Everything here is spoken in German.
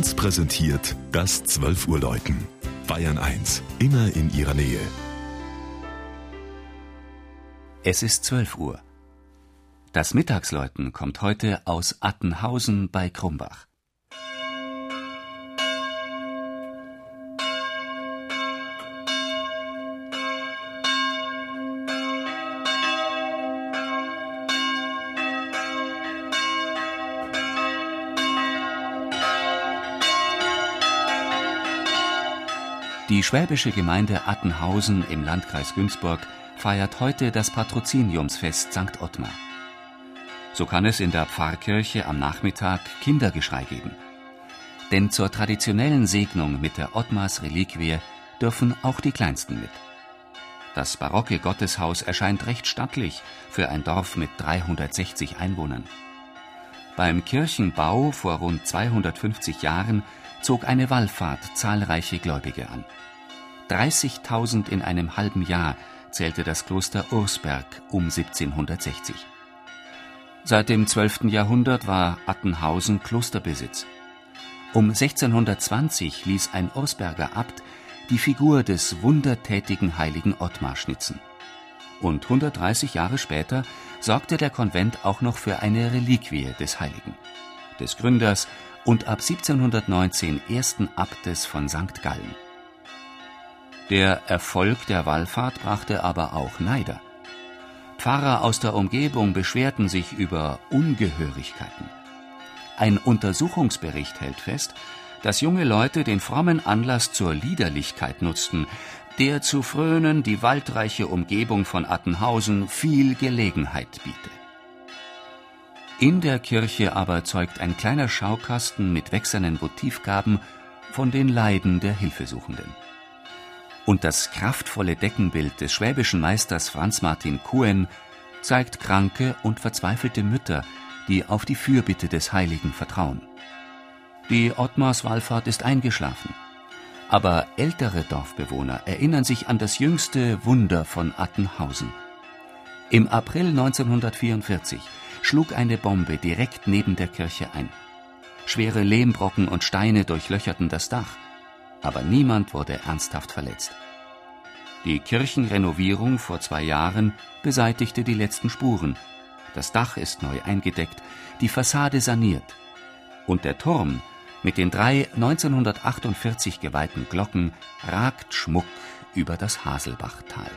1 präsentiert das 12 Uhr Läuten. Bayern 1, immer in ihrer Nähe. Es ist 12 Uhr. Das Mittagsläuten kommt heute aus Attenhausen bei Krumbach. Die schwäbische Gemeinde Attenhausen im Landkreis Günzburg feiert heute das Patroziniumsfest St. Ottmar. So kann es in der Pfarrkirche am Nachmittag Kindergeschrei geben. Denn zur traditionellen Segnung mit der Ottmars-Reliquie dürfen auch die Kleinsten mit. Das barocke Gotteshaus erscheint recht stattlich für ein Dorf mit 360 Einwohnern. Beim Kirchenbau vor rund 250 Jahren zog eine Wallfahrt zahlreiche Gläubige an. 30.000 in einem halben Jahr zählte das Kloster Ursberg um 1760. Seit dem 12. Jahrhundert war Attenhausen Klosterbesitz. Um 1620 ließ ein Ursberger Abt die Figur des wundertätigen heiligen Ottmar schnitzen. Und 130 Jahre später sorgte der Konvent auch noch für eine Reliquie des Heiligen, des Gründers und ab 1719 ersten Abtes von St. Gallen. Der Erfolg der Wallfahrt brachte aber auch Neider. Pfarrer aus der Umgebung beschwerten sich über Ungehörigkeiten. Ein Untersuchungsbericht hält fest, dass junge Leute den frommen Anlass zur Liederlichkeit nutzten, der zu frönen die waldreiche Umgebung von Attenhausen viel Gelegenheit biete. In der Kirche aber zeugt ein kleiner Schaukasten mit wächsernen Votivgaben von den Leiden der Hilfesuchenden und das kraftvolle Deckenbild des schwäbischen Meisters Franz Martin Kuen zeigt kranke und verzweifelte Mütter, die auf die Fürbitte des Heiligen vertrauen. Die Ottmars Wallfahrt ist eingeschlafen. Aber ältere Dorfbewohner erinnern sich an das jüngste Wunder von Attenhausen. Im April 1944 schlug eine Bombe direkt neben der Kirche ein. Schwere Lehmbrocken und Steine durchlöcherten das Dach aber niemand wurde ernsthaft verletzt. Die Kirchenrenovierung vor zwei Jahren beseitigte die letzten Spuren. Das Dach ist neu eingedeckt, die Fassade saniert. Und der Turm mit den drei 1948 geweihten Glocken ragt Schmuck über das Haselbachtal.